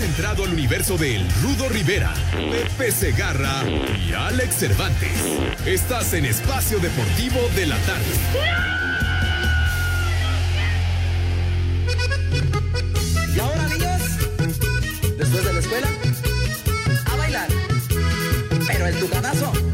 Entrado al universo de El Rudo Rivera, Pepe Segarra y Alex Cervantes. Estás en Espacio Deportivo de la Tarde. Y ahora, niños, después de la escuela, a bailar. Pero el tucanazo.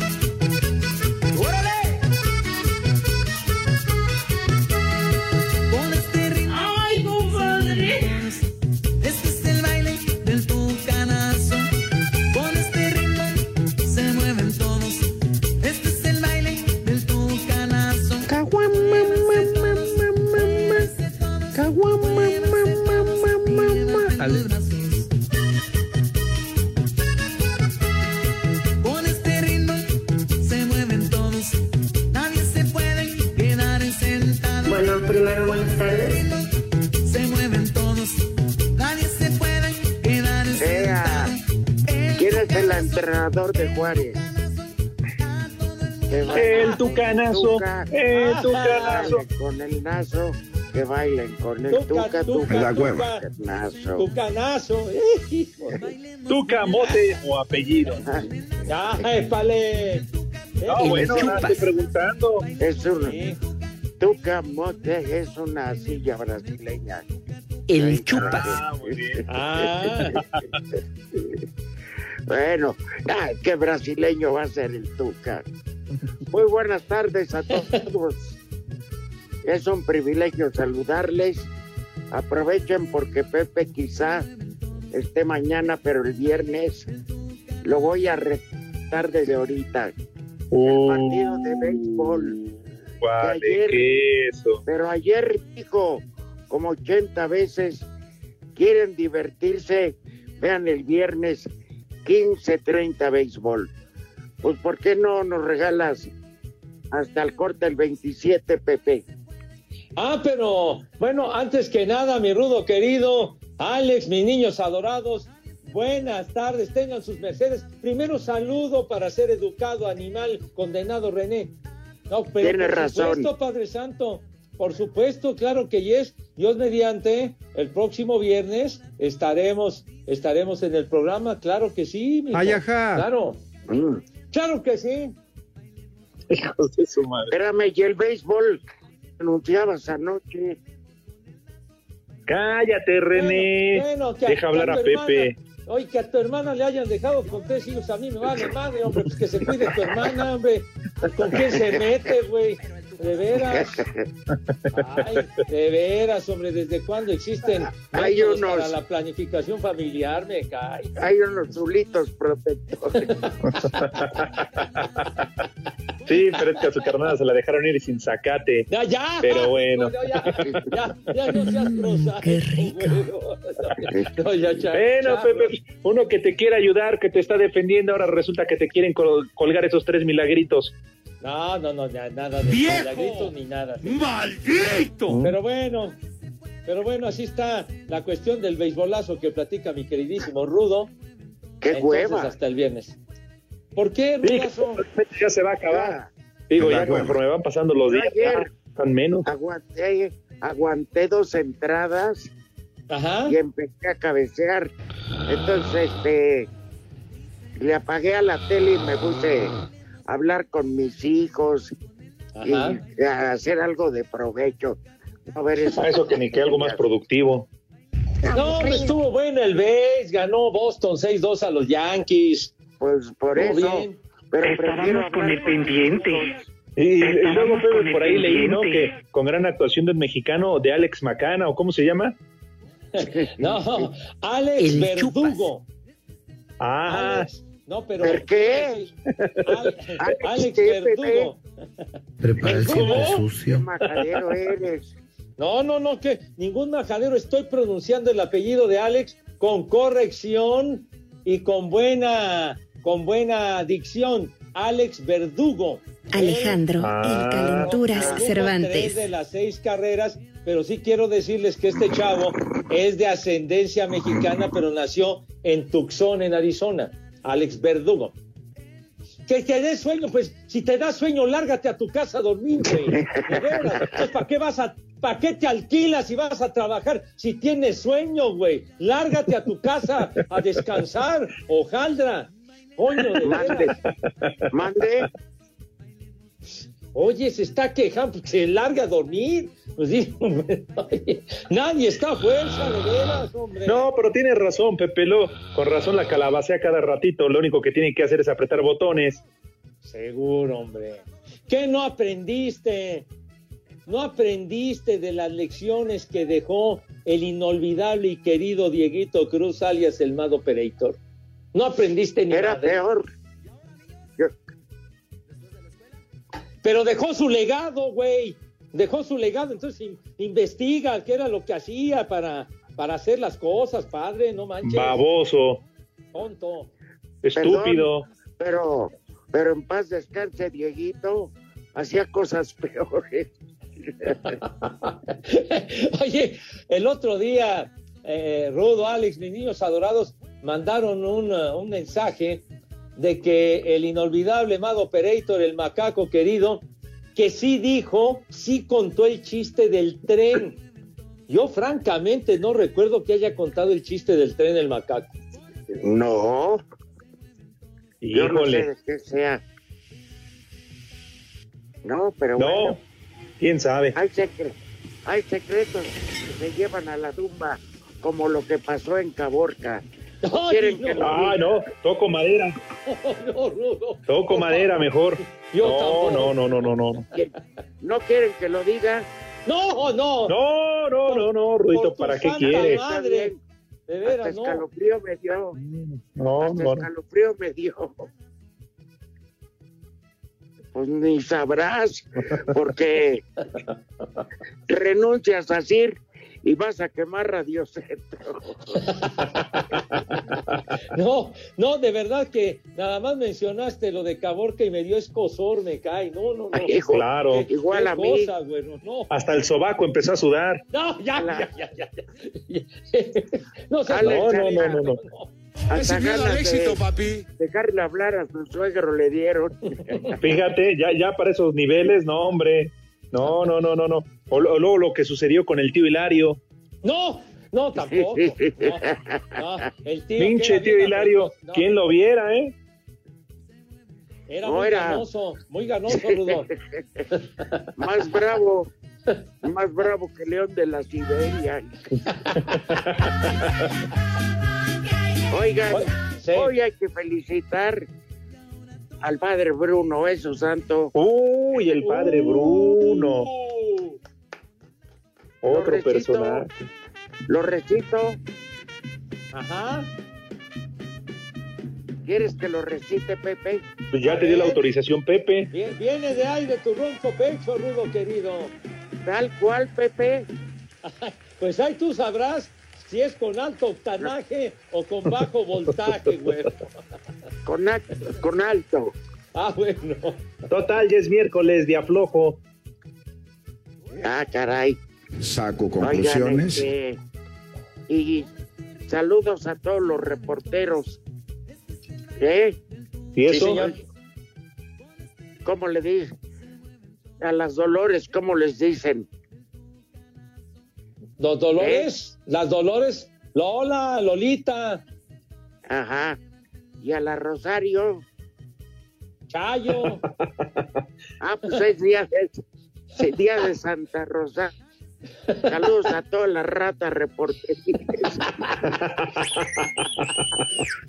Es el entrenador de Juárez? El tucanazo, Tuca. el tucanazo. Dale, Con el nazo, que bailen con el Tuca, tuca. La hueva. Nazo. Tucanazo. eh. Tuca, mote o apellido. Ya, épale. No, bueno, estoy preguntando. Es un tuca mote, es una silla brasileña. El chupas. Ah, muy bien. Ah, Bueno, qué brasileño va a ser el tuca. Muy buenas tardes a todos. Es un privilegio saludarles. Aprovechen porque Pepe quizá esté mañana, pero el viernes lo voy a retar desde ahorita. El partido de béisbol. Vale, De ayer. queso. Pero ayer dijo como 80 veces, quieren divertirse, vean el viernes 15-30 béisbol. Pues ¿por qué no nos regalas hasta el corte el 27, Pepe? ah, pero bueno, antes que nada, mi rudo querido, Alex, mis niños adorados, buenas tardes, tengan sus mercedes. Primero saludo para ser educado animal condenado René. No, pero Tiene por razón. supuesto, Padre Santo, por supuesto, claro que yes. Dios mediante, el próximo viernes estaremos, estaremos en el programa, claro que sí. mijo. Ay, ajá. Claro, Mm. claro que sí. Hijos de su madre. Espérame, y el béisbol anunciabas anoche. Cállate, René. Bueno, Deja hablar a hermana- Pepe. Oye, que a tu hermana le hayan dejado con tres hijos, a mí me vale madre, hombre, pues que se cuide tu hermana, hombre. ¿Con quién se mete, güey? De veras. Ay, de veras, hombre, ¿desde cuándo existen Hay unos- para la planificación familiar? Me cae. Hay unos zulitos protectores. Sí, pero es que a su carnada se la dejaron ir sin zacate. Ya, ya. Pero bueno. No, ya, ya, ya no seas prosaico, Qué rico. No, ya, ya, Bueno, ya, Pepe, uno que te quiere ayudar, que te está defendiendo, ahora resulta que te quieren col- colgar esos tres milagritos. No, no, no, ya, nada de ¡Viejo! milagritos ni nada. ¡Maldito! Pero bueno, pero bueno, así está la cuestión del beisbolazo que platica mi queridísimo Rudo. ¡Qué Entonces, hueva! hasta el viernes. ¿Por qué, Sí, Rudazo? ya se va a acabar. Digo, ya conforme van pasando los días, Ayer. ya están menos. Aguanté, aguanté dos entradas Ajá. y empecé a cabecear. Entonces, este, le apagué a la tele y me puse hablar con mis hijos Ajá. y hacer algo de provecho. A ver, A eso que ni que algo más productivo. No, estuvo bueno el base, ganó Boston 6-2 a los Yankees. Pues por Estuvo eso. bien. Pero hablar con mis Y, y luego, por ahí leí, ¿no? Que con gran actuación del mexicano, de Alex Macana, o cómo se llama. No, Alex El Verdugo. Ah, Alex, no, pero. ¿Per qué? Al- Alex ¿qué, Verdugo. Prepara el sucio. majadero eres. No, no, no, que ningún majadero. Estoy pronunciando el apellido de Alex con corrección. y con buena, con buena dicción. Alex Verdugo. Alejandro, Ah. el Calenturas Produjo Tres Cervantes. de las seis carreras, pero sí quiero decirles que este chavo es de ascendencia mexicana, pero nació en Tucson, en Arizona. Alex Verdugo. Que te dé sueño, pues si te da sueño, lárgate a tu casa a dormir, güey. ¿Para qué vas a, para qué te alquilas y vas a trabajar si tienes sueño, güey? Lárgate a tu casa a descansar, hojaldra. Coño, de Mande. Mande. Oye, se está quejando, se larga a dormir. Pues oye, nadie está a fuerza, de veras, hombre. No, pero tienes razón, Pepe Lo. Con razón la calabacea cada ratito. Lo único que tiene que hacer es apretar botones. Seguro, hombre. ¿Qué no aprendiste? ¿No aprendiste de las lecciones que dejó el inolvidable y querido Dieguito Cruz, alias el Mad Operator? ¿No aprendiste ni Era madre? peor. Pero dejó su legado, güey. Dejó su legado, entonces in- investiga qué era lo que hacía para, para hacer las cosas, padre, no manches. Baboso, Tonto. estúpido. pero, pero en paz descanse, Dieguito. Hacía cosas peores. Oye, el otro día, eh, Rudo, Alex, mis niños adorados, mandaron un, uh, un mensaje de que el inolvidable Mad Operator, el macaco querido, que sí dijo, sí contó el chiste del tren. Yo francamente no recuerdo que haya contado el chiste del tren el macaco. No, yo no sé Híjole. de qué sea. No, pero No, bueno, quién sabe. hay, secre- hay secretos que se llevan a la tumba, como lo que pasó en Caborca. Quieren que no, Ah, no, toco madera. no. Toco madera mejor. Yo No, no, no, no, no, no. ¿No quieren que lo diga? No, no. No, no, no, no, Rudito, ¿para qué quieres? madre. De Hasta veras, escalofrío me dio. No, Hasta escalofrío me dio. Pues ni sabrás, porque renuncias a CIR y vas a quemar Radio Centro. No, no, de verdad que nada más mencionaste lo de Caborca y me dio escosor, me cae. No, no, no. Ay, hijo, Claro. Qué- igual qué a mí. cosa, güero, no. Hasta el sobaco empezó a sudar. No, ya, La- ya, ya, ya, ya. No, seas- Alex, No, no, Alex, no, no, no. Hasta ganas de papi. dejarle hablar a su suegro le dieron. Fíjate, ya, ya para esos niveles, no, hombre. No, no, no, no, no. O, luego lo que sucedió con el tío Hilario. No, no, tampoco. No, no, el tío que Pinche tío Hilario. no, ¿Quién lo viera, eh? Era No muy era. ganoso, muy ganoso, Rudo. más bravo, más bravo que León de la Siberia. Oigan, Sí. hoy hay que felicitar al padre Bruno, ¿eh, su santo? Uy, el padre Bruno. Uh, Otro recito. personaje. Lo recito. Ajá. ¿Quieres que lo recite, Pepe? Pues ya te dio la autorización, Pepe. Bien- Viene de ahí de tu ronco pecho, Rudo querido. Tal cual, Pepe. Pues ahí tú sabrás si es con alto octanaje o con bajo voltaje, güey. Con, alto. Ah, bueno. Total, ya es miércoles de aflojo. Ah, caray. Saco Oigan, conclusiones. este, y saludos a todos los reporteros. ¿Eh? ¿Y eso? señor. ¿Cómo le dicen? A las Dolores, ¿cómo les dicen? Los Dolores, las Dolores, Lola, Lolita, Ajá. Y a la Rosario. Chayo. Ah, pues es día de, es día de Santa Rosa. Saludos a todas las ratas reporteras.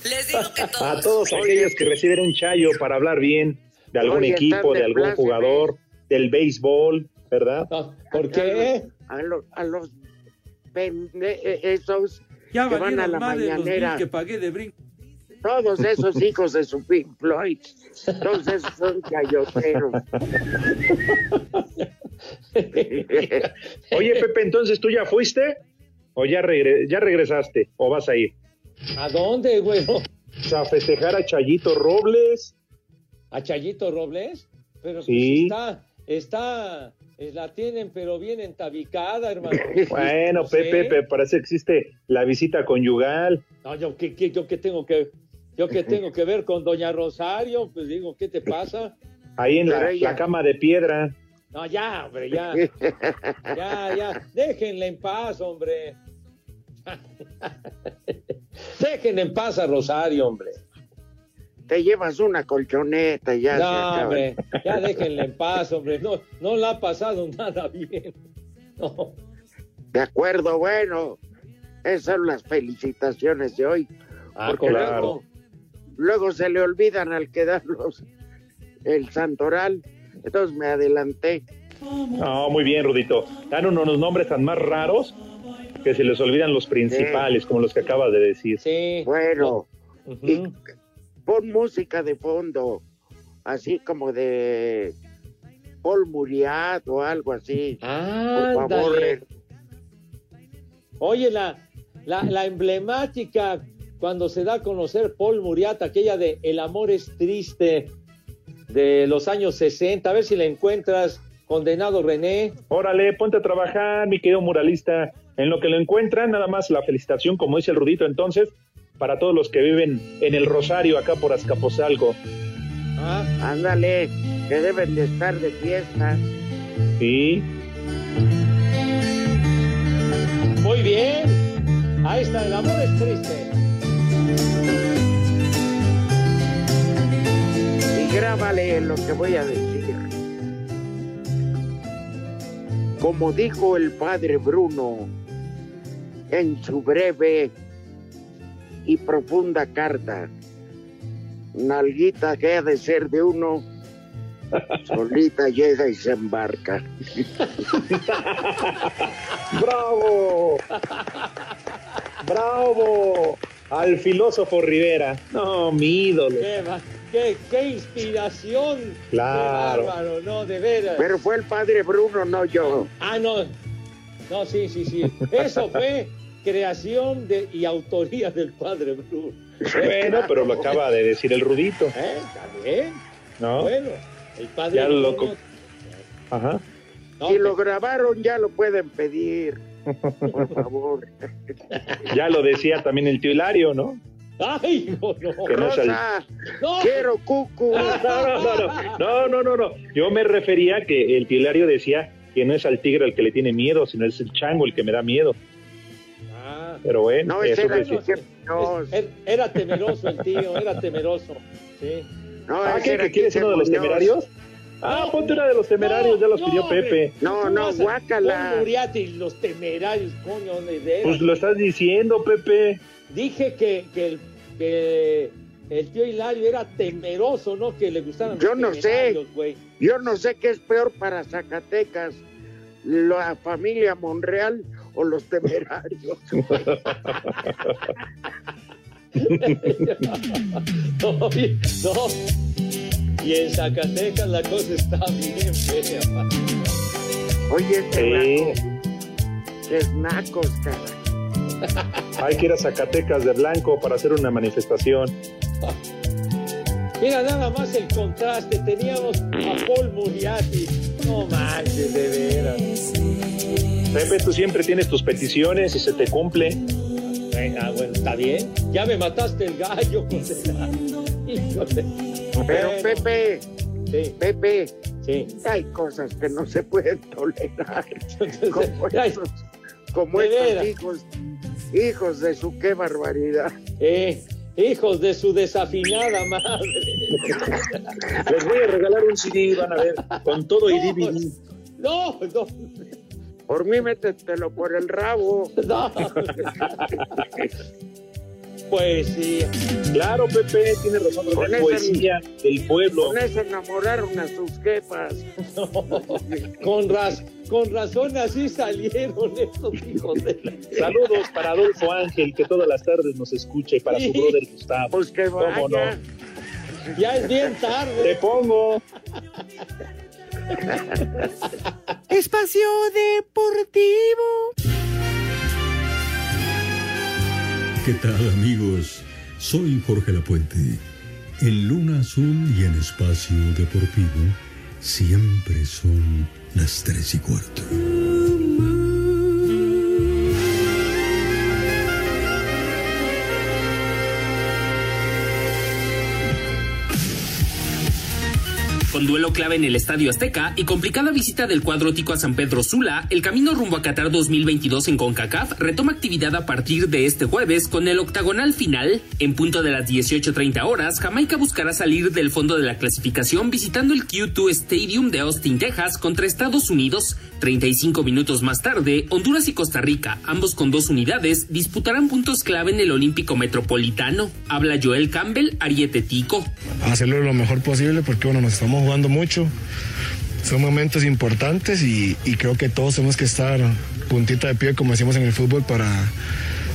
Les digo que A todos. todos aquellos que reciben un chayo para hablar bien de algún Oye, equipo, de de algún pláceme. jugador, del béisbol, ¿verdad? ¿Por qué? A los, a los pende- eh, esos Ya que van a la los mañanera. que pagué de brinco. Todos esos hijos de su Pink Floyd. Todos esos son chayoteros. Oye, Pepe, entonces tú ya fuiste o ya, regre- ya regresaste o vas a ir. ¿A dónde, güey? a festejar a Chayito Robles. ¿A Chayito Robles? Pero Sí. pues está, está, eh, la tienen pero bien entabicada, hermano. Bueno, No. Pepe, Pepe, para eso existe la visita conyugal. No, yo qué, qué- yo qué tengo que, yo qué tengo que ver con Doña Rosario, pues digo, ¿qué te pasa? Ahí en la, la cama de piedra. No, ya, hombre, ya. Ya, ya. Déjenla en paz, hombre. Déjenla en paz a Rosario, hombre. Te llevas una colchoneta y ya No, hombre. Ya déjenla en paz, hombre. No, no le ha pasado nada bien. No. De acuerdo, bueno. Esas son las felicitaciones de hoy. Ah, Porque claro. Luego, se le olvidan al quedar los, el santoral. Entonces me adelanté. No, muy bien, Rudito. Dan unos nombres tan más raros que se les olvidan los principales, como los que acabas de decir. Sí. Bueno, y pon música de fondo, así como de Paul Muriat o algo así. Por favor, eh, Oye, la, la, la emblemática cuando se da a conocer Paul Muriat, aquella de El amor es triste de los años 60. A ver si la encuentras, condenado René. Órale, ponte a trabajar, mi querido muralista. En lo que lo encuentran, nada más la felicitación, como dice el Rudito entonces, para todos los que viven en el Rosario, acá por Azcapotzalco. Ah, ándale, que deben de estar de fiesta. Sí. muy bien. Ahí está, El amor es triste. Y grábale lo que voy a decir. Como dijo el padre Bruno en su breve y profunda carta, nalguita que ha de ser de uno, solita llega y se embarca. ¡Bravo! ¡Bravo! Al filósofo Rivera. No, mi ídolo. Qué, qué- qué inspiración. Claro. Qué bárbaro, no, de veras. Pero fue el padre Bruno, no yo. Ah, no. No, sí, sí, sí. Eso fue creación de, y autoría del padre Bruno. Bueno, pero lo acaba de decir el Rudito, ¿Eh? Está bien. ¿no? Bueno, el padre Ya lo Bruno- Ajá. no, Si lo grabaron ya lo pueden pedir, por favor. Ya lo decía también el tío Hilario, ¿no? Ay, no, no. Que no No. quiero cucu. No, no, no, no, no, no, no, no. Yo me refería que el tío Hilario decía que no es al tigre el que le tiene miedo, sino es el chango el que me da miedo. Ah, Pero bueno, No, ese eso era que sí. el que- no, es- er- era temeroso el tío, era temeroso. Sí. no, Ah, ¿qué, era que quieres Quique uno de los temerarios? Ah, No, ponte una de los temerarios, ya los no, pidió. Pepe. No, ¿Cómo no, guácala. Muriati y los temerarios, coño, de veras. Pues lo estás diciendo, Pepe. Dije que, que, el, que el tío Hilario era temeroso, ¿no? Que le gustaran Yo los no sé. temerarios, güey. Yo no sé qué es peor para Zacatecas, la familia Monreal o los temerarios. no, no. Y en Zacatecas la cosa está bien fea. Oye, este Sí. naco, que es nacos, cara. Hay que ir a Zacatecas de blanco para hacer una manifestación. Mira nada más el contraste. Teníamos a Paul Muriati. No manches, de veras. Pepe, tú siempre tienes tus peticiones y se te cumple. Venga, bueno, está bien. Ya me mataste el gallo, condena. Pero Pepe, Sí, Pepe, sí. hay cosas que no se pueden tolerar. Como estos, como estos hijos, hijos de su qué barbaridad. Eh, hijos de su desafinada madre. Les voy a regalar un CD, van a ver, con todo y DVD. No, no, Por mí métetelo por el rabo. no. Poesía. Claro, Pepe, tiene razón. Con ese- poesía del pueblo. Con eso enamoraron a sus jefas. Con, raz- con razón así salieron estos hijos de la... Saludos para Adolfo Ángel, que todas las tardes nos escucha, y para su brother Gustavo. Pues que ¿Cómo no? vaya. Ya es bien Te tarde. pongo. Espacio Deportivo. ¿Qué tal amigos? Soy Jorge Lapuente. En Luna Azul y en Espacio Deportivo siempre son las tres y cuarto. Con duelo clave en el Estadio Azteca y complicada visita del cuadro tico a San Pedro Sula, el camino rumbo a Qatar 2022 en CONCACAF retoma actividad a partir de este jueves con el octagonal final. En punto de las 18.30 horas, Jamaica buscará salir del fondo de la clasificación visitando el Q2 Stadium de Austin, Texas contra Estados Unidos. 35 minutos más tarde, Honduras y Costa Rica, ambos con dos unidades, disputarán puntos clave en el Olímpico Metropolitano. Habla Joel Campbell, Ariete Tico. Hacerlo lo mejor posible porque bueno, nos estamos jugando mucho. Son momentos importantes y, y creo que todos tenemos que estar puntita de pie, como decimos en el fútbol, para,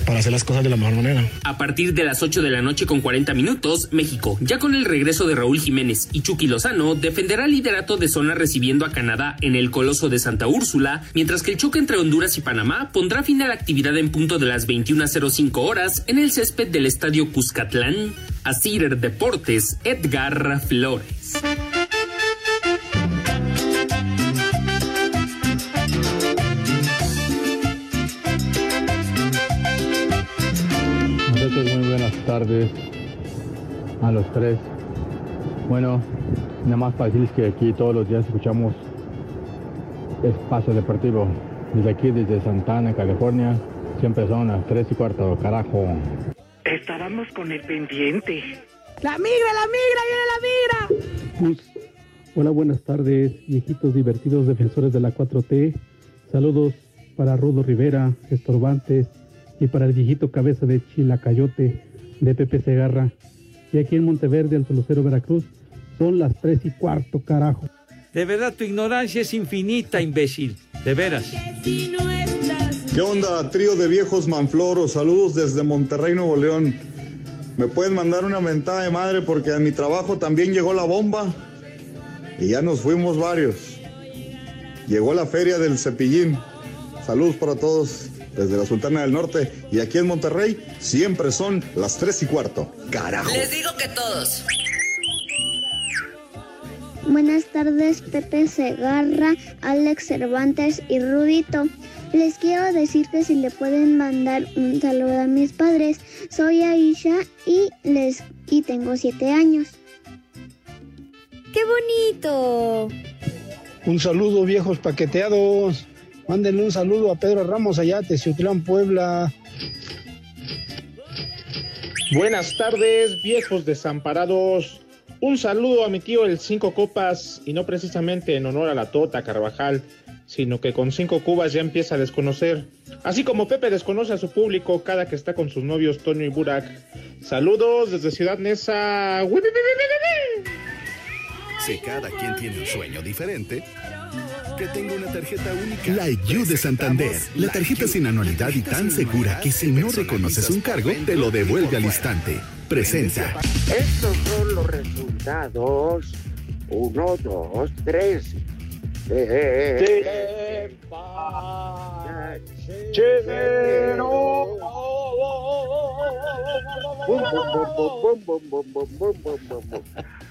para hacer las cosas de la mejor manera. A partir de las 8 de la noche con 40 minutos, México, ya con el regreso de Raúl Jiménez y Chucky Lozano, defenderá el liderato de zona recibiendo a Canadá en el Coloso de Santa Úrsula, mientras que el choque entre Honduras y Panamá pondrá fin a la actividad en punto de las 21.05 horas en el césped del Estadio Cuscatlán. Asir Deportes, Edgar Flores. Tardes a los tres. Bueno, nada más para decirles que aquí todos los días escuchamos Espacio Deportivo. Desde aquí, desde Santana, California, siempre son las tres y cuarto, carajo. Estábamos con el pendiente. ¡La migra, la migra, viene la migra! Pues, hola, buenas tardes, viejitos divertidos defensores de la 4T. Saludos para Rudo Rivera, estorbantes, y para el viejito cabeza de Chilacayote de Pepe Segarra. Y aquí en Monteverde, Alto Lucero, Veracruz, son las tres y cuarto, carajo. De verdad, tu ignorancia es infinita, imbécil. De veras. ¿Qué onda, trío de viejos manfloros? Saludos desde Monterrey, Nuevo León. ¿Me pueden mandar una mentada de madre porque a mi trabajo también llegó la bomba? Y ya nos fuimos varios. Llegó la feria del cepillín. Saludos para todos desde la Sultana del Norte y aquí en Monterrey siempre son las tres y cuarto. Carajo. Les digo que todos. Buenas tardes, Pepe Segarra, Alex Cervantes y Rudito. Les quiero decir que si le pueden mandar un saludo a mis padres. Soy Aisha y les y tengo siete años. ¡Qué bonito! Un saludo, viejos paqueteados. Mándenle un saludo a Pedro Ramos allá, Teciutlán, Puebla. Buenas tardes, viejos desamparados. Un saludo a mi tío el Cinco Copas, y no precisamente en honor a la Tota Carvajal, sino que con cinco cubas ya empieza a desconocer. Así como Pepe desconoce a su público cada que está con sus novios Toño y Burak. Saludos desde Ciudad Neza. Si cada quien tiene un sueño diferente, que tenga una tarjeta única. La IU de Santander, la tarjeta sin anualidad y tan segura que si no reconoces un cargo, te lo devuelve al instante. Presenta. Estos son los resultados. Uno, dos, tres.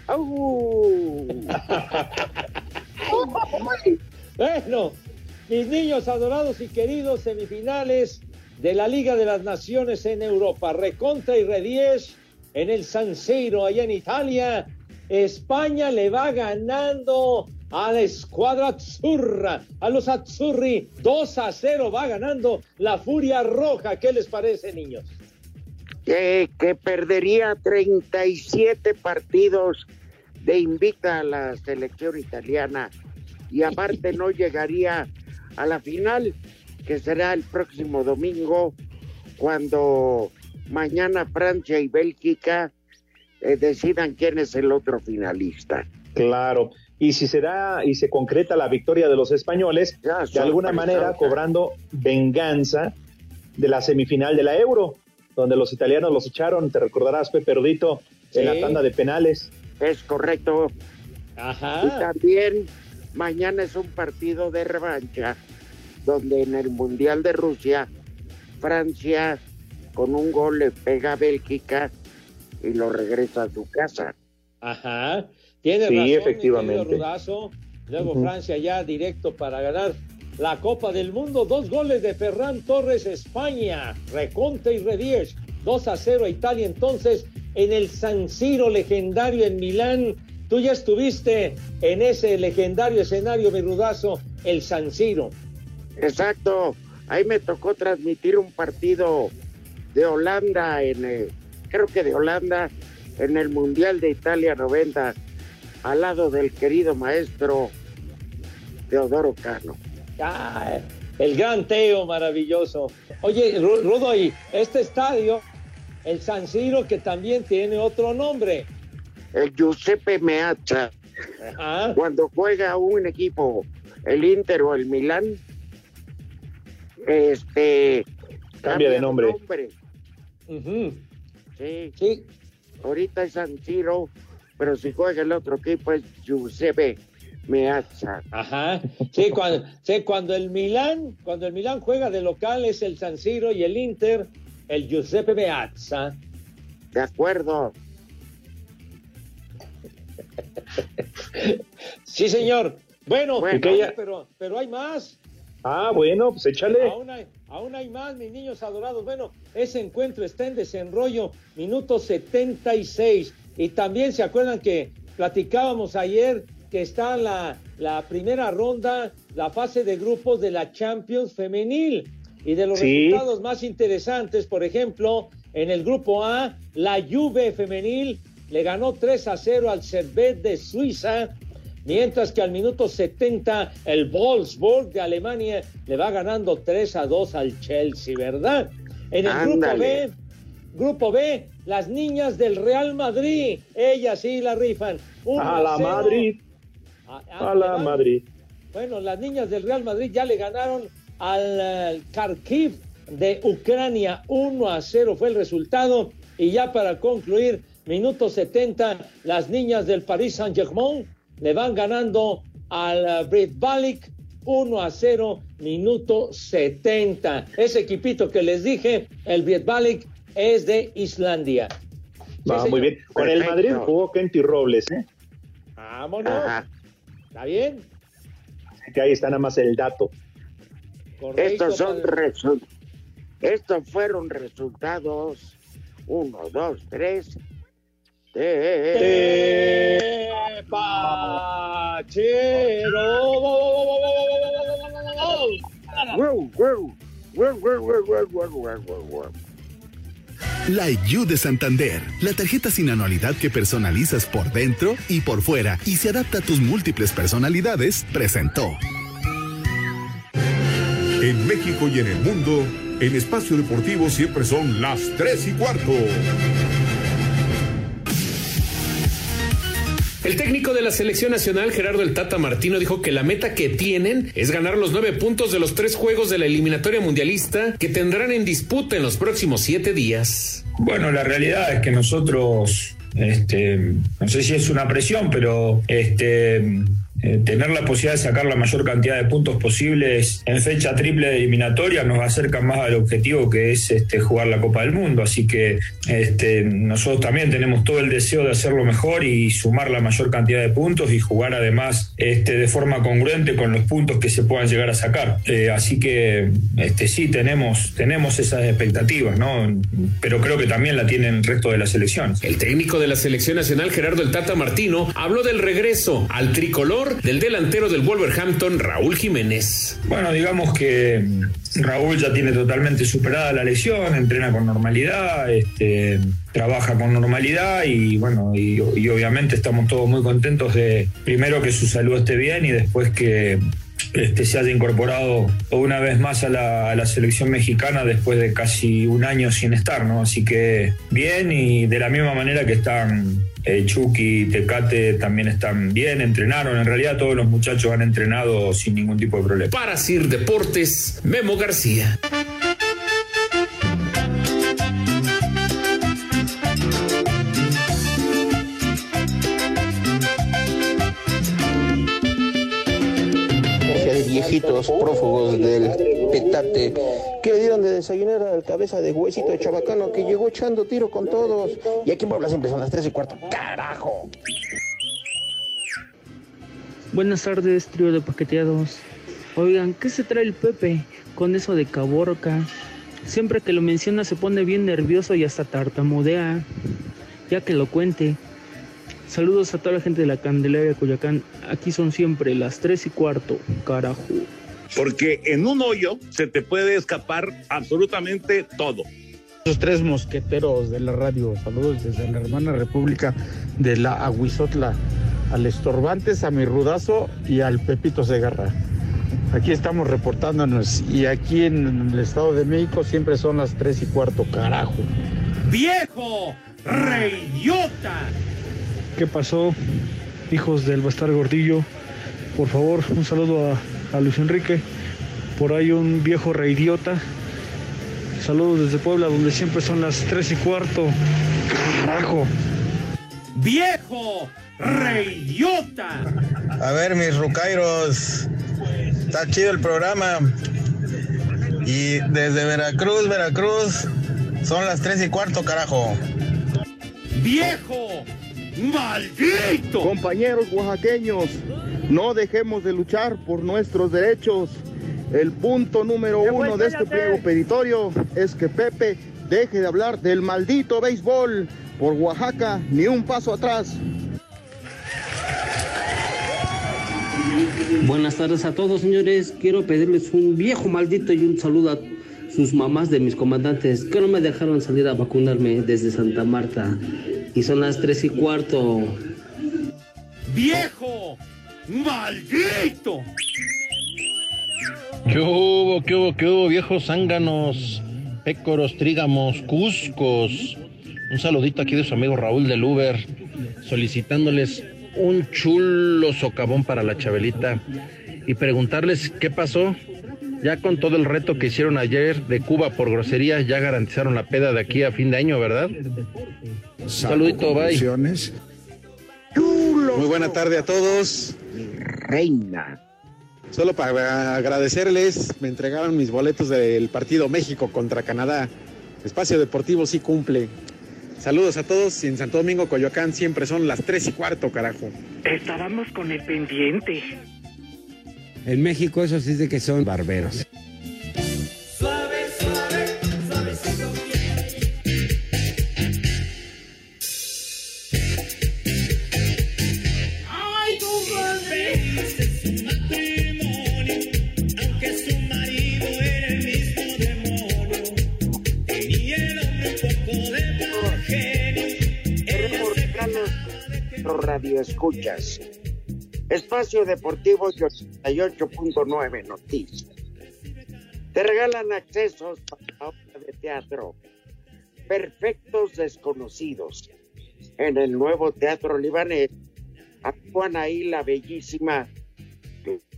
Bueno, mis niños adorados y queridos, semifinales de la Liga de las Naciones en Europa. Recontra y Redies en el San Siro, allá en Italia. España le va ganando a la escuadra Azzurra, a los Azzurri. 2 a 0 va ganando la Furia Roja. ¿Qué les parece, niños? Que, que perdería 37 partidos de invicta a la selección italiana y aparte no llegaría a la final, que será el próximo domingo, cuando mañana Francia y Bélgica eh, decidan quién es el otro finalista. Claro. Y si se da y se concreta la victoria de los españoles, de alguna manera cobrando venganza de la semifinal de la Euro, donde los italianos los echaron, te recordarás, Pepe Rodito, en la tanda de penales. Es correcto. Ajá. Y también mañana es un partido de revancha, donde en el Mundial de Rusia, Francia con un gol le pega a Bélgica y lo regresa a su casa. Ajá. Tiene Sí, razón, efectivamente. Rudazo. Luego. Francia ya directo para ganar la Copa del Mundo. Dos goles de Ferran Torres, España. Reconte y Redies. 2 a 0 a Italia. Entonces, en el San Siro legendario en Milán. Tú ya estuviste en ese legendario escenario, mi el San Siro. Exacto. Ahí me tocó transmitir un partido de Holanda en eh, creo que de Holanda en el Mundial de Italia 90 al lado del querido maestro Teodoro Cano. Ah, el gran Teo, maravilloso. Oye, Ru- Rudo, y este estadio, el San Siro, que también tiene otro nombre. El Giuseppe Meazza. Cuando juega un equipo, el Inter o el Milán, este Cambia de nombre. Sí. sí. Ahorita es San Siro, pero si juega el otro equipo es Giuseppe Meazza. Ajá. Sí, cuando, sí, cuando el Milán, cuando el Milán juega de local es el San Siro y el Inter, el Giuseppe Meazza. De acuerdo. Sí, señor. Bueno, pero, pero hay más. Ah, bueno, pues échale. Aún hay, aún hay más, mis niños adorados. Bueno, ese encuentro está en desenrollo, minuto 76. Y también se acuerdan que platicábamos ayer que está la, la primera ronda, la fase de grupos de la Champions femenil. Y de los Sí. resultados más interesantes, por ejemplo, en el grupo A, la Juve femenil le ganó 3 a 0 al Servet de Suiza, mientras que al minuto 70 el Wolfsburg de Alemania le va ganando 3 a 2 al Chelsea, ¿verdad? En el grupo. B, grupo B, las niñas del Real Madrid, ellas sí la rifan. A la. Madrid. A, A la Madrid. Bueno, las niñas del Real Madrid ya le ganaron al eh, Kharkiv de Ucrania 1 a 0 fue el resultado. Y ya para concluir, minuto 70, las niñas del Paris Saint-Germain le van ganando al eh, Brit 1 a 0, minuto 70. Ese equipito que les dije, el Brit es de Islandia. Va, Sí, muy bien. Con el Madrid jugó Kenty Robles, ¿eh? Vámonos. ¿Está bien? Así que ahí está nada más el dato. Correcto, Estos son resu- estos fueron resultados. Uno, dos, tres. La IU de Santander, la tarjeta sin anualidad que personalizas por dentro y por fuera y se adapta a tus múltiples personalidades, presentó. En México y en el mundo, en Espacio Deportivo siempre son las 3 y cuarto. El técnico de la selección nacional, Gerardo El Tata Martino, dijo que la meta que tienen es ganar los nueve puntos de los tres juegos de la eliminatoria mundialista que tendrán en disputa en los próximos siete días. Bueno, la realidad es que nosotros, este, no sé si es una presión, pero este, eh, tener la posibilidad de sacar la mayor cantidad de puntos posibles en fecha triple eliminatoria nos acerca más al objetivo que es este, jugar la Copa del Mundo. Así que este, nosotros también tenemos todo el deseo de hacerlo mejor y sumar la mayor cantidad de puntos y jugar además este, de forma congruente con los puntos que se puedan llegar a sacar. Eh, así que este, sí, tenemos, tenemos esas expectativas, ¿no? pero creo que también la tienen el resto de las selecciones. El técnico de la selección nacional, Gerardo El Tata Martino, habló del regreso al tricolor del delantero del Wolverhampton, Raúl Jiménez. Bueno, digamos que mm, Raúl ya tiene totalmente superada la lesión, entrena con normalidad, este, trabaja con normalidad y bueno, y, y obviamente estamos todos muy contentos de primero que su salud esté bien y después que este, se haya incorporado una vez más a la, selección mexicana después de casi un año sin estar, ¿no? Así que bien y de la misma manera que están eh, Chucky Tecate también están bien, entrenaron, en realidad todos los muchachos han entrenado sin ningún tipo de problema. Para Sir Deportes, Memo García. De viejitos prófugos del petate ¿Qué le dieron de desayunar al cabeza de huesito de chabacano que llegó echando tiro con todos? Y aquí en Puebla siempre son las tres y cuarto. ¡Carajo! Buenas tardes, trío de paqueteados. Oigan, ¿qué se trae el Pepe con eso de Caborca? Siempre que lo menciona se pone bien nervioso y hasta tartamudea. Ya que lo cuente. Saludos a toda la gente de la Candelaria Coyacán. Aquí son siempre las tres y cuarto, carajo. Porque en un hoyo se te puede escapar absolutamente todo. Los tres mosqueteros de la radio, saludos desde la hermana República de la Aguizotla, al Estorbantes, a mi Rudazo y al Pepito Segarra. Aquí estamos reportándonos y aquí en el Estado de México siempre son las tres y cuarto, carajo. ¡Viejo! ¡Reyota! ¿Qué pasó, hijos del Bastar Gordillo? Por favor, un saludo a, a Luis Enrique. Por ahí un viejo reidiota. Saludos desde Puebla, donde siempre son las tres y cuarto. Carajo. ¡Viejo! ¡Reyota! A ver, mis rucairos. Está chido el programa. Y desde Veracruz, Veracruz, son las tres y cuarto, carajo. ¡Viejo! ¡Maldito! Compañeros oaxaqueños, no dejemos de luchar por nuestros derechos. El punto número uno de este pliego peditorio es que Pepe deje de hablar del maldito béisbol. Por Oaxaca, ni un paso atrás. Buenas tardes a todos, señores. Quiero pedirles un viejo maldito y un saludo a sus mamás de mis comandantes que no me dejaron salir a vacunarme desde Santa Marta. Y son las tres y cuarto. ¡Viejo! ¡Maldito! ¿Qué hubo, qué hubo, qué hubo, viejos zánganos, pécoros, trígamos, cuscos? Un saludito aquí de su amigo Raúl del Uber, solicitándoles un chulo socavón para la Chabelita y preguntarles qué pasó. Ya con todo el reto que hicieron ayer de Cuba por grosería, ya garantizaron la peda de aquí a fin de año, ¿verdad? Saludito, bye. Muy buena tarde a todos. Reina. Solo para agradecerles, me entregaron mis boletos del partido México contra Canadá. Espacio Deportivo sí cumple. Saludos a todos y en Santo Domingo, Coyoacán siempre son las tres y cuarto, carajo. Estábamos con el pendiente. En México eso sí es de que son barberos. Radio escuchas. Espacio Deportivo y 88.9 Noticias. Te regalan accesos para la obra de teatro Perfectos Desconocidos en el nuevo Teatro Libanés. Actúan ahí la bellísima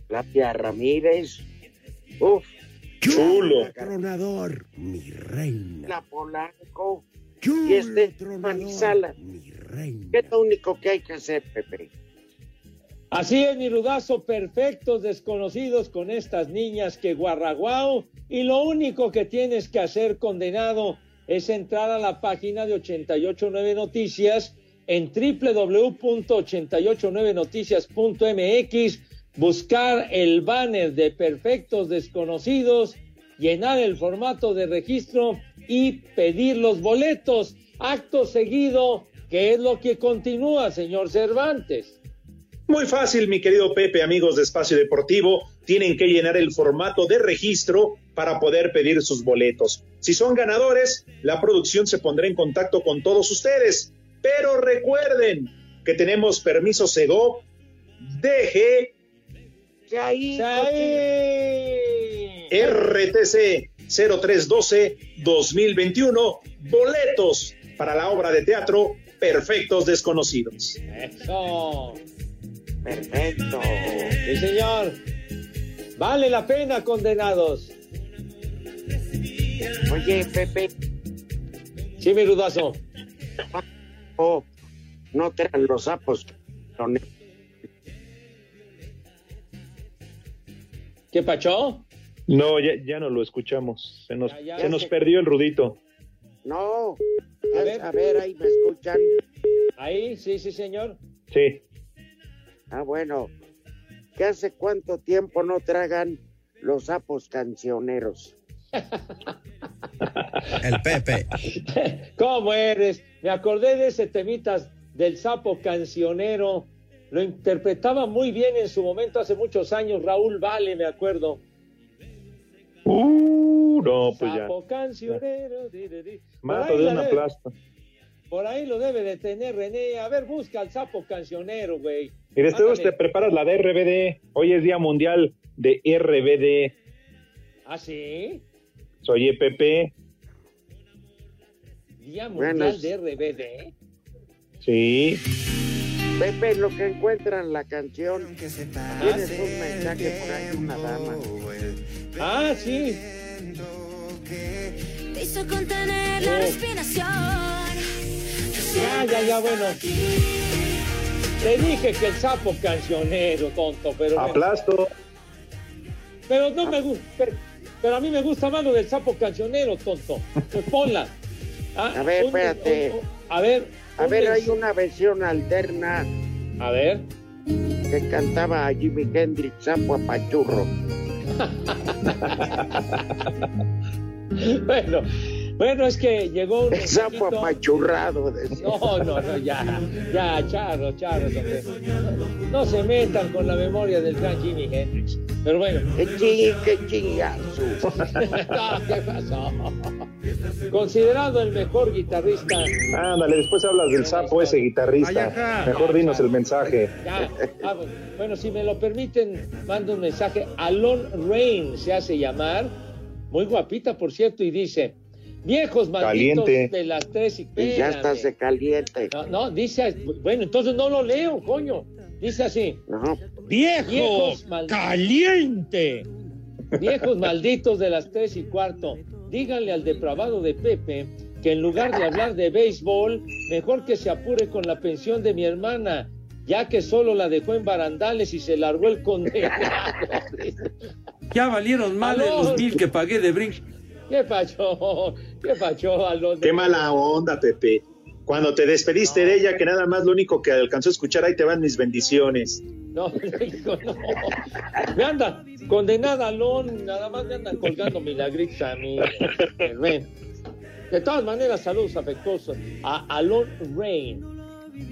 Claudia Ramírez. Uf, Chulo. Tronador, mi reina. La Polanco. y este Manizala. ¿Qué es lo único que hay que hacer, Pepe? Así es, mi rudazo, perfectos desconocidos con estas niñas que guarraguao. Y lo único que tienes que hacer, condenado, es entrar a la página de 889 Noticias en www.889noticias.mx, buscar el banner de perfectos desconocidos, llenar el formato de registro y pedir los boletos. Acto seguido, ¿qué es lo que continúa, señor Cervantes? Muy fácil, mi querido Pepe, amigos de Espacio Deportivo, tienen que llenar el formato de registro para poder pedir sus boletos. Si son ganadores, la producción se pondrá en contacto con todos ustedes. Pero recuerden que tenemos permiso SEGO, DG, RTC 0312-2021, boletos para la obra de teatro Perfectos Desconocidos. Eso. Perfecto. Sí, señor. Vale la pena, condenados. Oye, Pepe. Sí, mi rudazo. Oh, no te dan los sapos. ¿Qué pachó? No, ya, ya no lo escuchamos. Se nos, Ya, ya. se nos perdió el rudito. No, A ver, a ver, ahí me escuchan. Ahí, sí, sí, señor. Sí. Ah, bueno. ¿Qué hace cuánto tiempo no tragan los sapos cancioneros? El Pepe. ¿Cómo eres? Me acordé de ese temitas del sapo cancionero. Lo interpretaba muy bien en su momento hace muchos años Raúl Vale, me acuerdo. Uh, no, pues ya. Cancionero. Mato ahí de una debe- plasta. Por ahí lo debe de tener René. A ver, busca al sapo cancionero, güey. Y después te preparas la de RBD. Hoy es Día Mundial de RBD. ¿Ah, sí? Soy EPP. Día Mundial es- de RBD. Sí. Pepe, lo que encuentran la canción, tienes un mensaje por ahí, una dama. Ah, sí. Te hizo contener la Oh. respiración. Ya, ya, ya, bueno. Te dije que el sapo cancionero, tonto, pero... Aplasto. Pero no me gusta. Pero, pero a mí me gusta más lo del sapo cancionero, tonto. Pues ponla. Ah, A ver, un- espérate. un- un- a ver. A ver, hay una versión alterna A ver. que cantaba Jimi Hendrix, sapo apachurro. Bueno, bueno, es que llegó un. El sapo apachurrado. No, no, no, ya, ya, charro, charro, hombre. No, no se metan con la memoria del gran Jimi Hendrix. Pero bueno. ¡Qué qué chillazo! No, ¿Qué pasó? Considerado el mejor guitarrista. Ándale, después hablas del sapo ese guitarrista. Mejor dinos el mensaje. Ya, ah, bueno, si me lo permiten, mando un mensaje. Alon Rain se hace llamar. Muy guapita, por cierto, y dice: Viejos malditos Caliente. de las tres y Y ya está se caliente. No, no, dice, bueno, entonces no lo leo, coño. Dice así. ¡Viejo! Viejos malditos. ¡Caliente! Viejos malditos de las tres y cuarto, díganle al depravado de Pepe que en lugar de hablar de béisbol, mejor que se apure con la pensión de mi hermana, ya que solo la dejó en barandales y se largó el condenado. Ya valieron mal Aló. los mil que pagué de Brinks. ¿Qué pacho? ¿Qué pacho, Alonso? Qué mala onda, Pepe. Cuando te despediste de ella, que nada más lo único que alcanzó a escuchar, ahí te van mis bendiciones. No, hijo, no. Me anda condenada, Alon, nada más me andan colgando milagritos a mí. De todas maneras, saludos afectuosos a Alon Rain.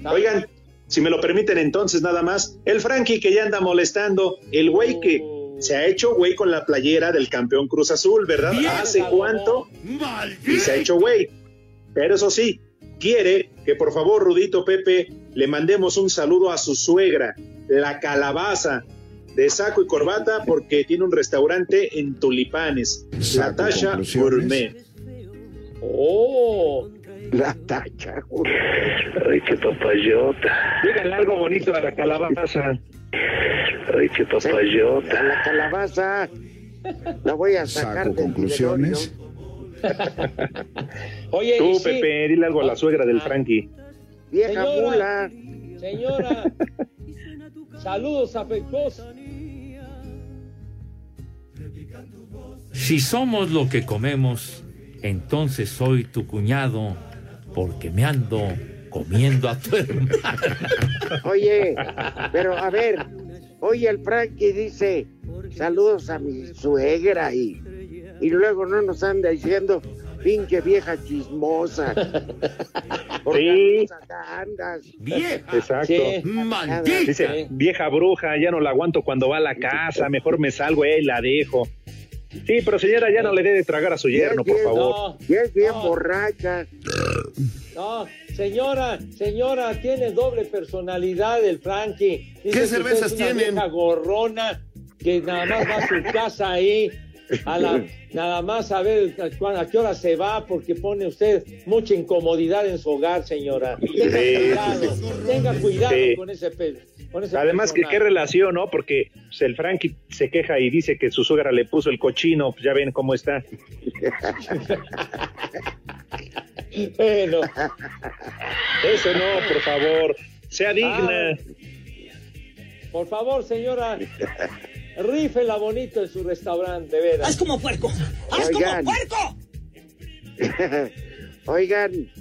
Oigan, si me lo permiten entonces nada más, el Frankie que ya anda molestando, el güey que se ha hecho güey con la playera del campeón Cruz Azul, ¿verdad? ¿Hace cuánto? Y se ha hecho güey. Pero eso sí, quiere que por favor, Rudito Pepe, le mandemos un saludo a su suegra, la calabaza de saco y corbata, porque tiene un restaurante en Tulipanes, la Tasha Gourmet. Oh, La tacha. Ay, qué papayota. Díganle algo bonito a la calabaza. Ay, qué papayota. La calabaza. La voy a sacar Saco conclusiones. Oye, y Tú, sí, Pepe, dile algo a la suegra del Frankie. Vieja Señora. mula. señora, saludos afectuosos. Si somos lo que comemos, entonces soy tu cuñado, porque me ando comiendo a tu hermano. Oye, pero a ver, oye, el Frankie dice saludos a mi suegra y, y luego no nos anda diciendo pinche vieja chismosa. Sí. Andas. ¡Vieja! Exacto. Sí. ¡Maldita! Dice, vieja bruja, ya no la aguanto cuando va a la casa, mejor me salgo eh, y la dejo. Sí, pero señora, ya no le dé de tragar a su yerno, por favor. No, Y es bien No. borracha. no, señora, señora, tiene doble personalidad el Frankie. Dice ¿Qué que cervezas usted es una tienen? vieja gorrona que nada más va a su casa ahí. A la, nada más a ver a, qué hora se va porque pone usted mucha incomodidad en su hogar, señora. Tenga Sí. cuidado, tenga cuidado Sí. con ese pe- con ese Además, que qué relación, ¿no? Porque pues, el Frankie se queja y dice que su suegra le puso el cochino, pues ya ven cómo está. Bueno, Eso no, por favor. Sea digna. por favor, señora. Rífela bonito en su restaurante, de veras. ¡Haz como puerco! ¡Haz Oigan. como puerco! Oigan,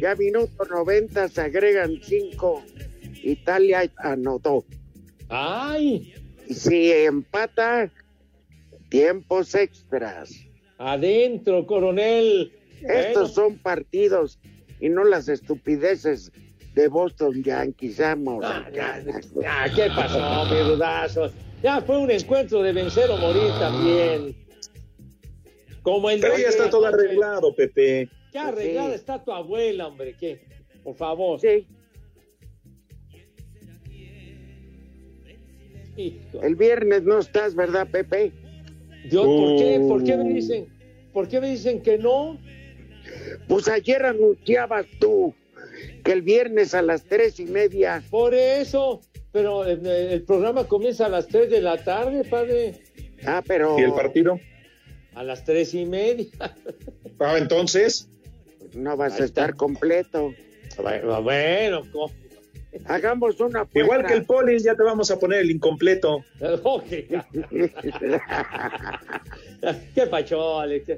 ya minuto 90 se agregan cinco. Italia anotó. ¡Ay! Si empata, tiempos extras. Adentro, coronel. Estos son partidos y no las estupideces de Boston Yankees. Vamos. Ah, ¿qué pasó, mi rudazo? Ya fue un encuentro de vencer o morir también. Como el Pero ya está todo arreglado, Pepe. Ya arreglada está tu abuela, hombre, ¿qué? Por favor. Sí. El viernes no estás, ¿verdad, Pepe? Dios, ¿por qué? Uh. ¿Por qué me dicen? ¿Por qué me dicen que no? Pues ayer anunciabas tú que el viernes a las tres y media. Por eso, pero eh, el programa comienza a las 3 de la tarde, padre. Ah, pero. ¿Y el partido? A las tres y media. Ah, entonces. No vas a estar completo. Bueno, ¿cómo? Hagamos una apuesta. Igual que el polis, ya te vamos a poner el incompleto. ¿Qué pacho, Alex?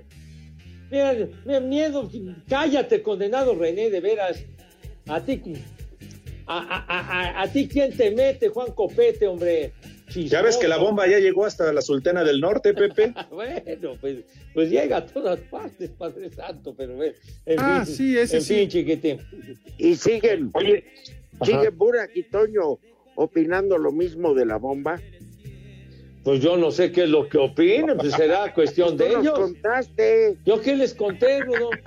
Mira, mira, miedo, cállate, condenado René, de veras. A ti, a, a- a- a- a ti quién te mete, Juan Copete, hombre. Ya ves que la bomba ya llegó hasta la Sultana del Norte, Pepe. bueno, pues, pues llega a todas partes, Padre Santo, pero bueno. En Ah, fin, sí, ese en sí. fin, chiquitín. Y siguen. Oye, Ajá. sigue Burak y Toño opinando lo mismo de la bomba. Pues yo no sé qué es lo que opinen, pues será cuestión de Tú nos ellos. contaste. ¿Yo qué les conté, Rudo?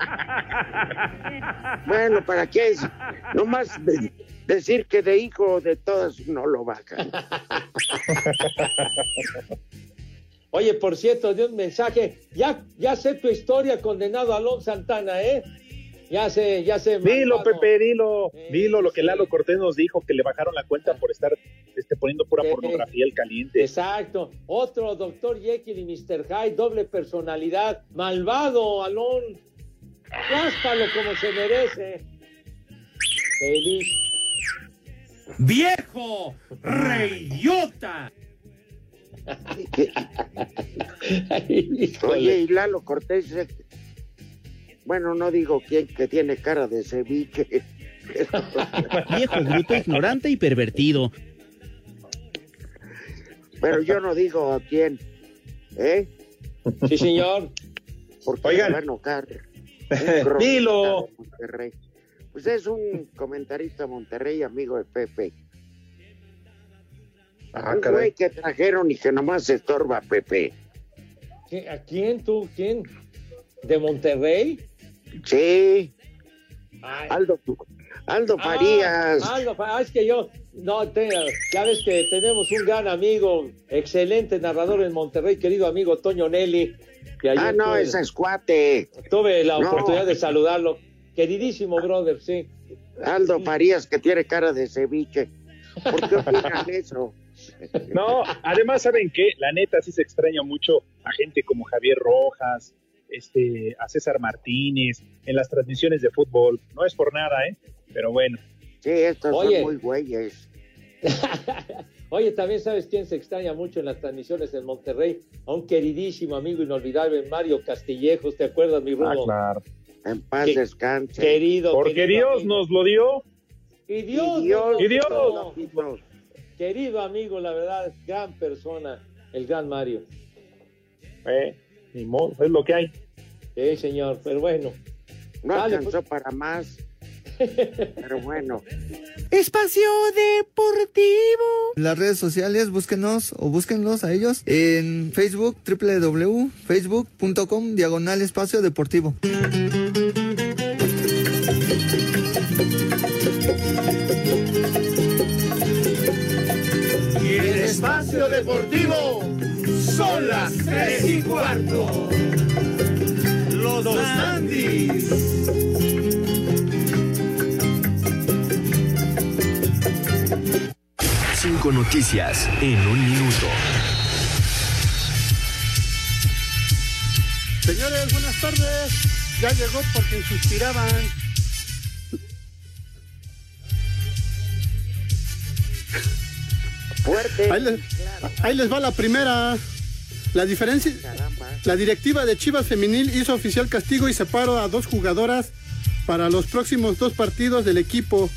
Bueno, ¿para qué es? Nomás de- decir que de hijo de todas no lo bajan. Oye, por cierto, de un mensaje, ya, ya sé tu historia, condenado Alonso Santana, ¿eh? Ya sé, ya sé. Dilo, malvado. Pepe, dilo. Dilo lo que Lalo Cortés nos dijo, que le bajaron la cuenta por estar este, poniendo pura Sí. pornografía el caliente. Exacto. Otro Doctor Jekyll y Mr. Hyde, doble personalidad. Malvado, Alon. Ráspalo como se merece. Feliz. ¡Viejo! ¡Reyota! Oye, y Lalo Cortés, bueno, no digo quién que tiene cara de ceviche. Viejo, bruto, ignorante y pervertido. Pero yo no digo a quién. ¿Eh? Sí, señor. Porque Oigan. me va a Dilo. Monterrey. Pues es un comentarista Monterrey, amigo de Pepe. Ah, un caray. güey que trajeron y que nomás estorba a Pepe. ¿Qué- ¿A quién tú? ¿Quién? ¿De Monterrey? Sí, Ay. Aldo, Aldo Ah, Farías. Aldo ah, es que yo, no, te- ya ves que tenemos un gran amigo, excelente narrador en Monterrey, querido amigo Toño Nelly. que ah, no, tuve, ese es cuate. tuve la No. oportunidad de saludarlo. Queridísimo brother, sí. Aldo Farías, que tiene cara de ceviche. ¿Por qué opinan eso? No, además, ¿saben qué? La neta sí se extraña mucho a gente como Javier Rojas, este, a César Martínez, en las transmisiones de fútbol. No es por nada, ¿eh? Pero bueno. Sí, estos Oye. son muy güeyes. Oye, también sabes quién se extraña mucho en las transmisiones en Monterrey, a un queridísimo amigo inolvidable, Mario Castillejos, ¿te acuerdas, mi Rudo? Ah, claro. En paz Qué- descanse. Querido. Porque querido Dios amigo. nos lo dio. Y Dios. Y Dios, nos lo y Dios. Querido amigo, la verdad, gran persona, el gran Mario. Eh, ni modo, es lo que hay. Sí, señor, pero bueno. No Dale, alcanzó pues. para más. Pero bueno. Espacio Deportivo. Las redes sociales, búsquenos o búsquenlos a ellos en Facebook, www.facebook.com, diagonal espacio deportivo. Y el espacio deportivo son las tres y cuarto. Los Andis. Cinco noticias en un minuto. Señores, buenas tardes. Ya llegó porque suspiraban. Ahí les, ahí les va la primera. La diferencia. La directiva de Chivas Femenil hizo oficial castigo y separó a dos jugadoras para los próximos dos partidos del equipo,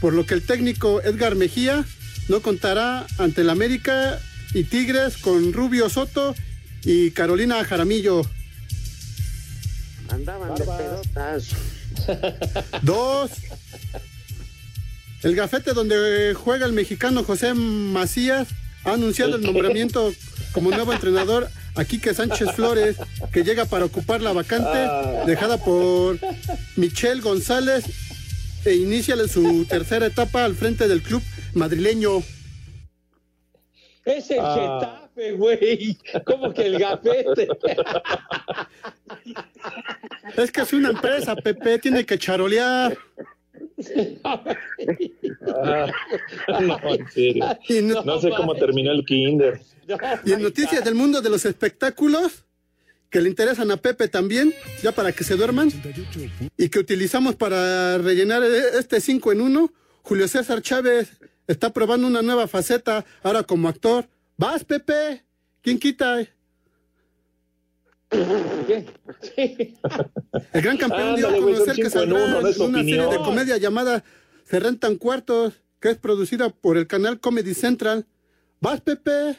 por lo que el técnico Edgar Mejía no contará ante el América y Tigres con Rubio Soto y Carolina Jaramillo. Andaban de pelotas. Dos. El gafete donde juega el mexicano José Macías ha anunciado el nombramiento como nuevo entrenador a Quique Sánchez Flores, que llega para ocupar la vacante dejada por Michel González e inicia su tercera etapa al frente del club madrileño. Es el Ah. Getafe, güey. ¿Cómo que el gafete? Es que es una empresa, Pepe, tiene que charolear. Ah, no, en serio. No- No sé cómo terminó el kinder. Y en noticias del mundo de los espectáculos, que le interesan a Pepe también, ya para que se duerman, y que utilizamos para rellenar este 5 en 1, Julio César Chávez está probando una nueva faceta ahora como actor. ¿Vas, Pepe? ¿Quién quita? El gran campeón dio a conocer que en saldrá uno, no es en una serie de comedia llamada Se rentan cuartos, que es producida por el canal Comedy Central. ¿Vas, Pepe?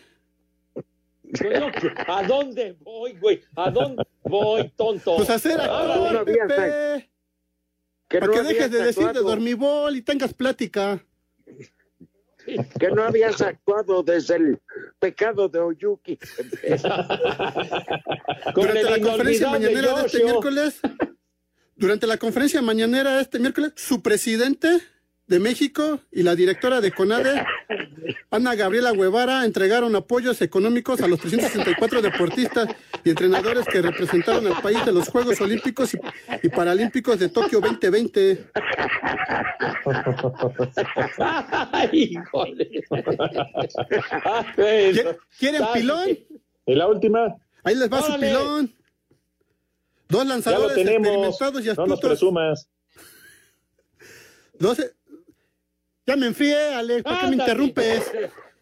Bueno, ¿A dónde voy, güey? ¿A dónde voy, tonto? Pues hacer Ándale. actor, Pepe. que Para que dejes de decir de dormibol y tengas plática. Que no habías actuado desde el pecado de Oyuki. Durante la conferencia mañanera de este miércoles, durante la conferencia mañanera de este miércoles, su presidente de México y la directora de CONADE, Ana Gabriela Guevara, entregaron apoyos económicos a los 364 deportistas y entrenadores que representaron al país de los Juegos Olímpicos y, y Paralímpicos de Tokio 2020. Ay, híjole. Ah, güey. ¿Qui- ¿Quieren pilón? ¿Y la última? Ahí les va su pilón. Dos Ya lo lanzadores tenemos. experimentados y No nos astutos. presumas. Dos- Ya me enfrié, Alex. ¿Por qué me interrumpes?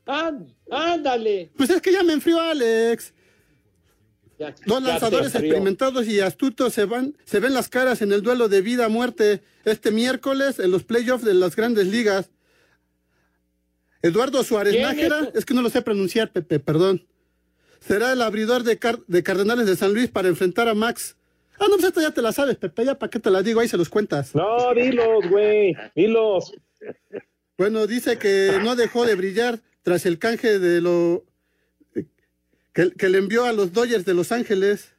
Án- Ándale. Pues es que ya me enfrió, Alex. Ya- Dos lanzadores experimentados y astutos se van, se ven las caras en el duelo de vida a muerte este miércoles en los playoffs de las grandes ligas. Eduardo Suárez ¿Quién Nájera, es? es que no lo sé pronunciar, Pepe, perdón. Será el abridor de, Car- de Cardenales de San Luis para enfrentar a Max. Ah, no, pues esta ya te la sabes, Pepe, ya para qué te la digo, ahí se los cuentas. No, dilos, güey. Dilos. Bueno, dice que no dejó de brillar tras el canje de lo que, que le envió a los Dodgers de Los Ángeles.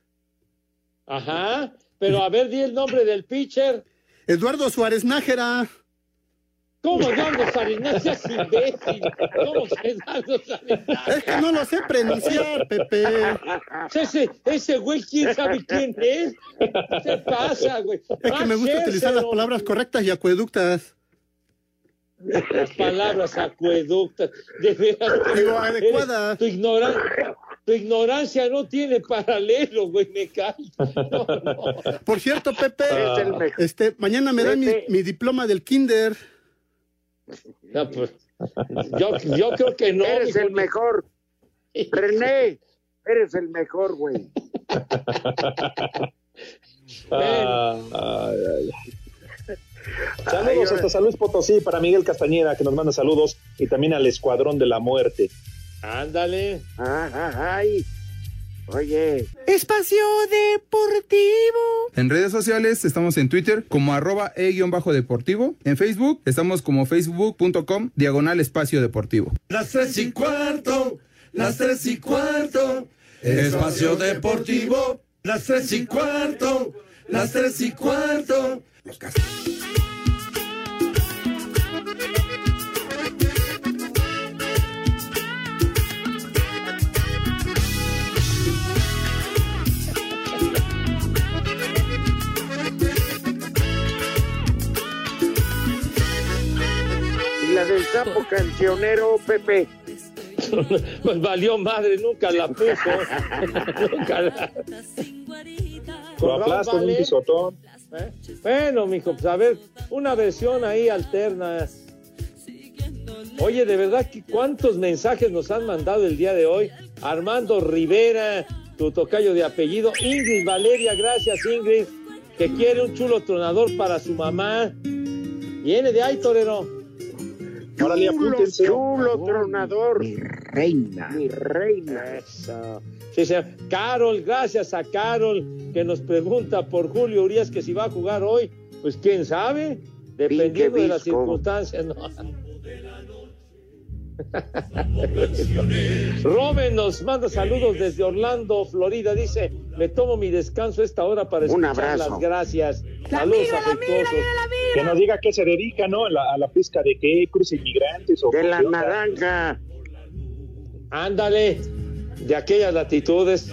Ajá. Pero a ver, di el nombre del pitcher. Eduardo Suárez Nájera. ¿Cómo Eduardo Salinas? No seas imbécil. ¿Cómo Eduardo Salinas? Es que no lo sé pronunciar, Pepe. Ese, ese güey, ¿quién sabe quién es? ¿Qué pasa, güey? Es que me gusta utilizar las palabras correctas y acueductas. Las palabras acueductas. De veras. Digo, adecuadas. Tu, ignoran- tu ignorancia no tiene paralelo, güey, me cae. No, no. Por cierto, Pepe, mejor. este, mañana me dan mi, mi diploma del kinder. No, pues, yo, yo creo que no. Eres el ni- mejor. René, eres el mejor, güey. Ah, ay, ay, ay. Saludos hasta San Luis Potosí para Miguel Castañeda, que nos manda saludos, y también al Escuadrón de la Muerte. Ándale. Ajá, ay. Oye, Espacio Deportivo. En redes sociales estamos en Twitter como arroba e-deportivo. En Facebook estamos como facebook.com diagonal espacio deportivo. Las tres y cuarto, las tres y cuarto, espacio deportivo, las tres y cuarto, las tres y cuarto. y la del sapo cancionero, Pepe. Pues valió madre, nunca la puso. nunca la. Lo aplastas un Vale. pisotón. ¿Eh? Bueno, mijo, pues a ver, una versión ahí alterna. Oye, de verdad, ¿cuántos mensajes nos han mandado el día de hoy? Armando Rivera, tu tocayo de apellido. Ingrid Valeria, gracias Ingrid, que quiere un chulo tronador para su mamá. Viene de ahí, torero. Chulo, chulo tronador. Mi reina. Mi reina. Eso. Sí, sí. Carol, gracias a Carol, que nos pregunta por Julio Urias que si va a jugar hoy. Pues quién sabe, dependiendo de las circunstancias. No. Roben nos manda saludos desde Orlando, Florida. Dice, me tomo mi descanso esta hora para Un escuchar abrazo. las gracias. Saludos afectuosos. Que nos diga qué se dedica, ¿no? A la, a la pesca de qué, cruce inmigrantes o De la naranja. Ándale, de aquellas latitudes.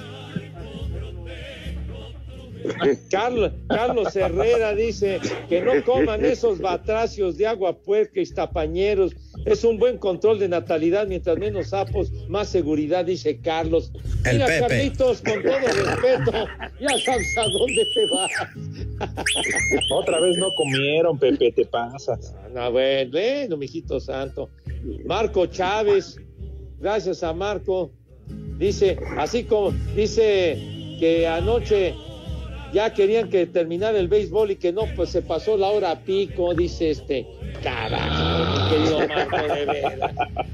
Carlos, Carlos Herrera dice que no coman esos batracios de agua puerca y tapañeros. Es un buen control de natalidad, mientras menos sapos, más seguridad, dice Carlos. El Mira, Pepe. Carlitos, con todo respeto, ya sabes a dónde te vas. Otra vez no comieron, Pepe, te pasas. No, bueno, bueno, mijito santo. Marco Chávez, gracias a Marco. Dice, así como dice que anoche ya querían que terminara el béisbol y que no, pues se pasó la hora a pico, dice este. Carajo, querido Marco, de veras.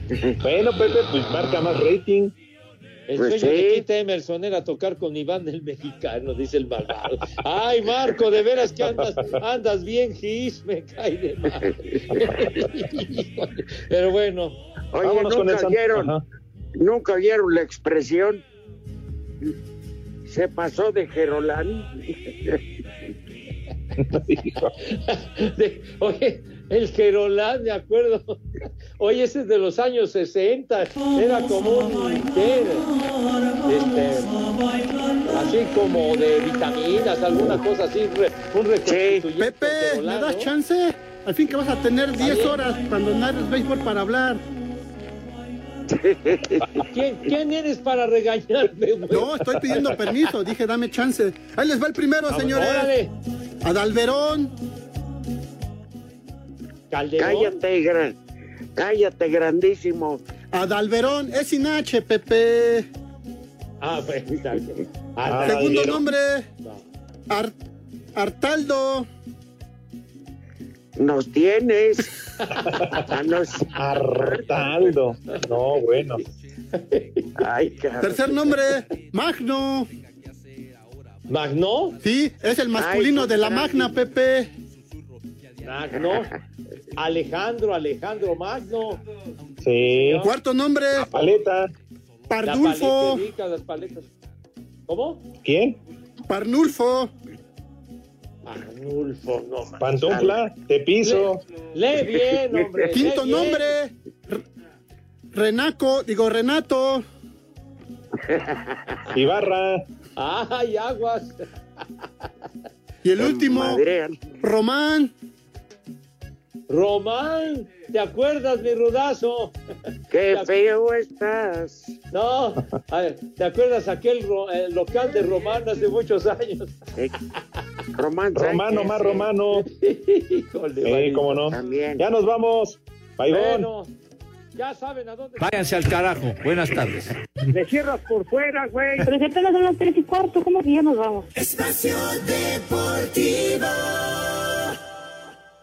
Bueno, Pepe, pues marca más rating. El Pues sueño de sí. Quita Emerson era tocar con Iván del Mexicano, dice el malvado. Ay, Marco, de veras que andas, andas bien gis, me cae de mal. Pero bueno, Oye, el nunca vieron. Nunca vieron la expresión. Se pasó de Gerolán. de- oye, el Gerolán, me acuerdo. Oye, ese es de los años 60. Era como un. Este, así como de vitaminas, alguna cosa así, un reconstituyente Pepe, ¿me das ¿no? chance? Al fin que vas a tener 10 bien. horas cuando narres béisbol para hablar. ¿Quién, quién eres para regañarme, güey? No, estoy pidiendo permiso. Dije, dame chance. Ahí les va el primero, señores. Órale, Adalberón, Calderón. Cállate, gran- cállate, grandísimo. Adalberón, es sin H, Pepe. Ah, pues. Ah, Segundo nombre, Ar- Artaldo. Nos tienes. Ah, nos- Artaldo. No, bueno. Ay. Tercer nombre, Magno. Magno, Sí, es el masculino Ay, de la. Magna, Pepe. Magno, Alejandro, Alejandro Magno. Sí. Cuarto nombre, Paleta. La Pardulfo. paleta rica, las paletas. ¿Cómo? ¿Quién? Parnulfo. Arnulfo, no. Pantufla. Te piso. Lee bien, hombre. Quinto lee nombre, Renaco, digo Renato. Ibarra. Ay, aguas. Y el último. Román. Román, ¿te acuerdas, mi rudazo? Qué feo estás. No, a ver, ¿te acuerdas aquel ro- el local de Román hace muchos años? Eh, Román Romano más romano. Híjole, Sí, manito. cómo no. También. Ya nos vamos. Bye, Bueno, ya saben a dónde. Váyanse al carajo. Buenas tardes. Me cierras por fuera, güey. Pero si apenas son las tres y cuarto, ¿cómo que ya nos vamos? Espacio Deportivo.